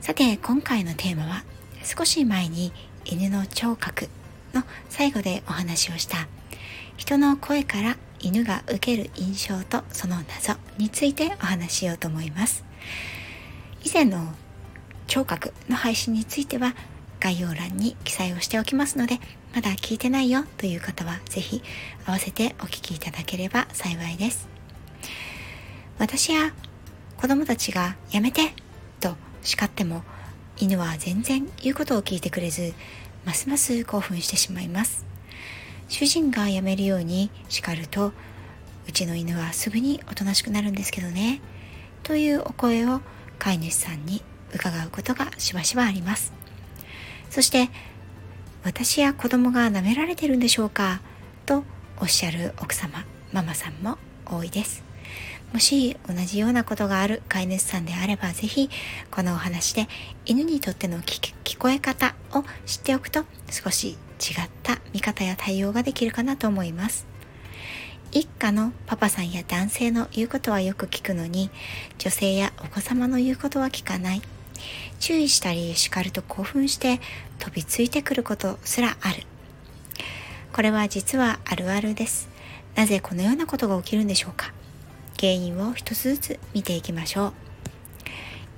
さて今回のテーマは少し前に犬の聴覚の最後でお話をした人の声から犬が受ける印象とその謎についてお話しようと思います。以前の聴覚の配信については概要欄に記載をしておきますのでまだ聞いてないよという方は是非合わせてお聞きいただければ幸いです。私や子供たちがやめて叱っても犬は全然言うことを聞いてくれずますます興奮してしまいます。主人がやめるように叱るとうちの犬はすぐにおとなしくなるんですけどねというお声を飼い主さんに伺うことがしばしばあります。そして私や子供が舐められてるんでしょうか？とおっしゃる奥様ママさんも多いです。もし同じようなことがある飼い主さんであればぜひこのお話で犬にとっての聞こえ方を知っておくと少し違った見方や対応ができるかなと思います。一家のパパさんや男性の言うことはよく聞くのに女性やお子様の言うことは聞かない。注意したり叱ると興奮して飛びついてくることすらある。これは実はあるあるです。なぜこのようなことが起きるんでしょうか？原因を一つずつ見ていきましょう。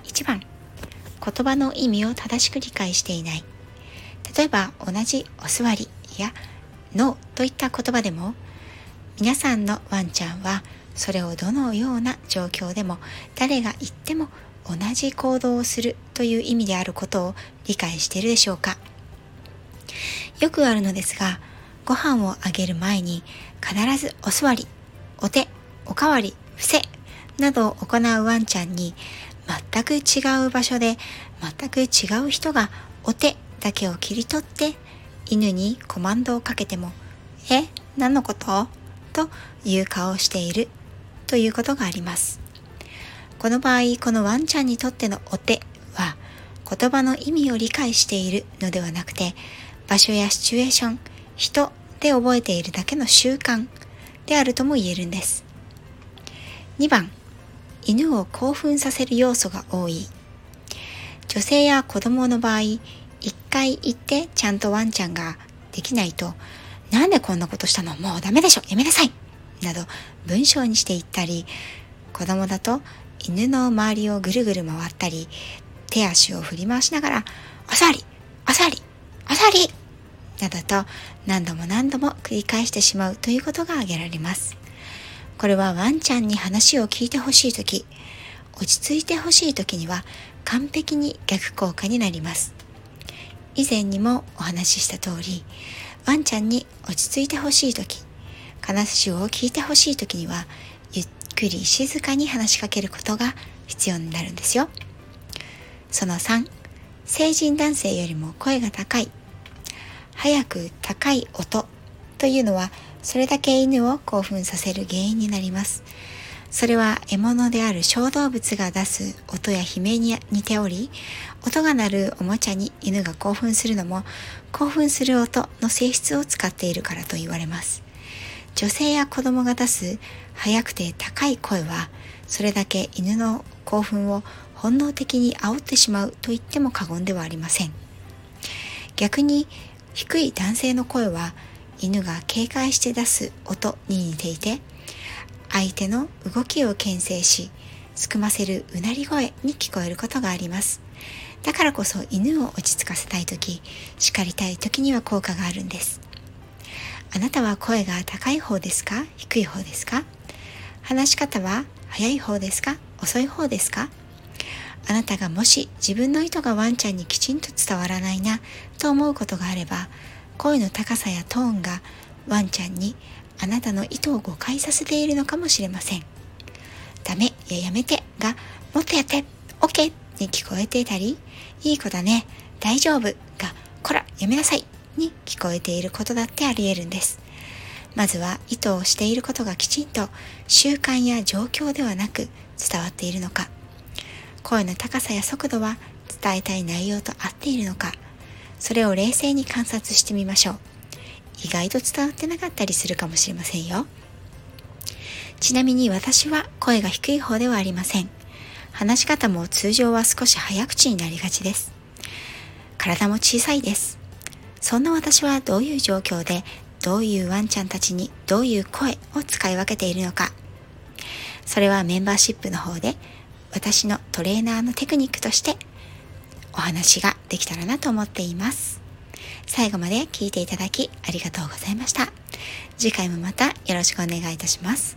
1番言葉の意味を正しく理解していない。例えば同じお座りやノーといった言葉でも皆さんのワンちゃんはそれをどのような状況でも誰が言っても同じ行動をするという意味であることを理解しているでしょうか。よくあるのですがご飯をあげる前に必ずお座りお手おかわり伏せなどを行うワンちゃんに全く違う場所で全く違う人がお手だけを切り取って犬にコマンドをかけても「え何のこと?」という顔をしているということがあります。この場合、このワンちゃんにとってのお手は言葉の意味を理解しているのではなくて場所やシチュエーション、人で覚えているだけの習慣であるとも言えるんです。2番、犬を興奮させる要素が多い。女性や子供の場合、一回言ってちゃんとワンちゃんができないと、なんでこんなことしたの？もうダメでしょ。やめなさい。など文章にして言ったり、子供だと犬の周りをぐるぐる回ったり、手足を振り回しながら、おさりおさりおさり！などと何度も何度も繰り返してしまうということが挙げられます。これはワンちゃんに話を聞いてほしいとき、落ち着いてほしいときには完璧に逆効果になります。以前にもお話しした通り、ワンちゃんに落ち着いてほしいとき、話を聞いてほしいときにはゆっくり静かに話しかけることが必要になるんですよ。その3、成人男性よりも声が高い。早く高い音というのはそれだけ犬を興奮させる原因になります。それは獲物である小動物が出す音や悲鳴に似ており、音が鳴るおもちゃに犬が興奮するのも興奮する音の性質を使っているからと言われます。女性や子供が出す速くて高い声はそれだけ犬の興奮を本能的に煽ってしまうと言っても過言ではありません逆に低い男性の声は犬が警戒して出す音に似ていて相手の動きを牽制しすくませるうなり声に聞こえることがあります。だからこそ犬を落ち着かせたい時叱りたい時には効果があるんです。あなたは声が高い方ですか？低い方ですか？話し方は早い方ですか？遅い方ですか？あなたがもし自分の意図がワンちゃんにきちんと伝わらないなと思うことがあれば声の高さやトーンがワンちゃんにあなたの意図を誤解させているのかもしれません。ダメややめて。がもっとやって。OK に聞こえていたりいい子だね。大丈夫。がこらやめなさい。に聞こえていることだってあり得るんです。まずは意図をしていることがきちんと習慣や状況ではなく伝わっているのか。声の高さや速度は伝えたい内容と合っているのか。それを冷静に観察してみましょう。意外と伝わってなかったりするかもしれませんよ。ちなみに私は声が低い方ではありません。話し方も通常は少し早口になりがちです。体も小さいです。そんな私はどういう状況でどういうワンちゃんたちにどういう声を使い分けているのか。それはメンバーシップの方で私のトレーナーのテクニックとしてお話ができたらなと思っています。最後まで聞いていただきありがとうございました。次回もまたよろしくお願いいたします。